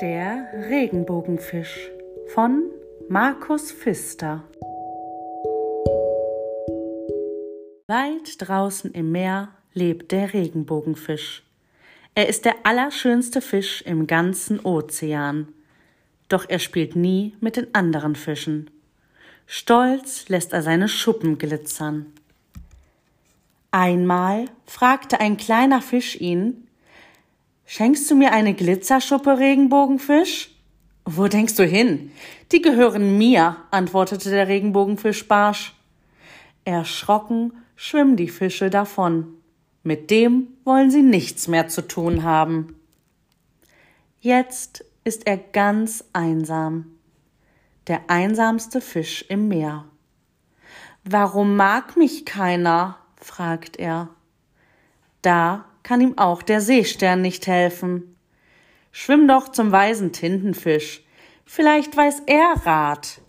Der Regenbogenfisch von Markus Pfister Weit draußen im Meer lebt der Regenbogenfisch. Er ist der allerschönste Fisch im ganzen Ozean. Doch er spielt nie mit den anderen Fischen. Stolz lässt er seine Schuppen glitzern. Einmal fragte ein kleiner Fisch ihn, Schenkst du mir eine Glitzerschuppe, Regenbogenfisch? Wo denkst du hin? Die gehören mir, antwortete der Regenbogenfisch barsch. Erschrocken schwimmen die Fische davon. Mit dem wollen sie nichts mehr zu tun haben. Jetzt ist er ganz einsam. Der einsamste Fisch im Meer. Warum mag mich keiner? fragt er. Da kann ihm auch der Seestern nicht helfen. Schwimm doch zum weisen Tintenfisch, vielleicht weiß er Rat.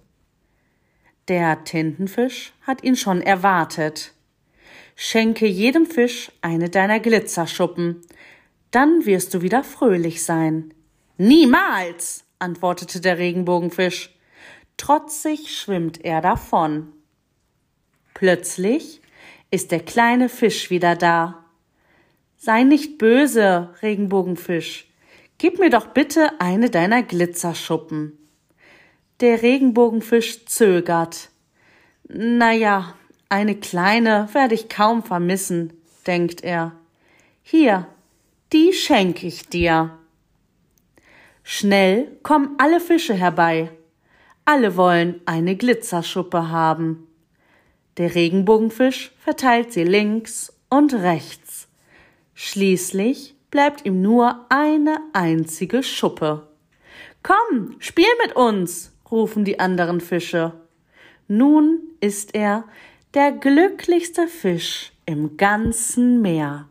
Der Tintenfisch hat ihn schon erwartet. Schenke jedem Fisch eine deiner Glitzerschuppen, dann wirst du wieder fröhlich sein. Niemals, antwortete der Regenbogenfisch. Trotzig schwimmt er davon. Plötzlich ist der kleine Fisch wieder da. Sei nicht böse, Regenbogenfisch. Gib mir doch bitte eine deiner Glitzerschuppen. Der Regenbogenfisch zögert. Na ja, eine kleine werde ich kaum vermissen, denkt er. Hier, die schenk ich dir. Schnell kommen alle Fische herbei. Alle wollen eine Glitzerschuppe haben. Der Regenbogenfisch verteilt sie links und rechts. Schließlich bleibt ihm nur eine einzige Schuppe. Komm, spiel mit uns, rufen die anderen Fische. Nun ist er der glücklichste Fisch im ganzen Meer.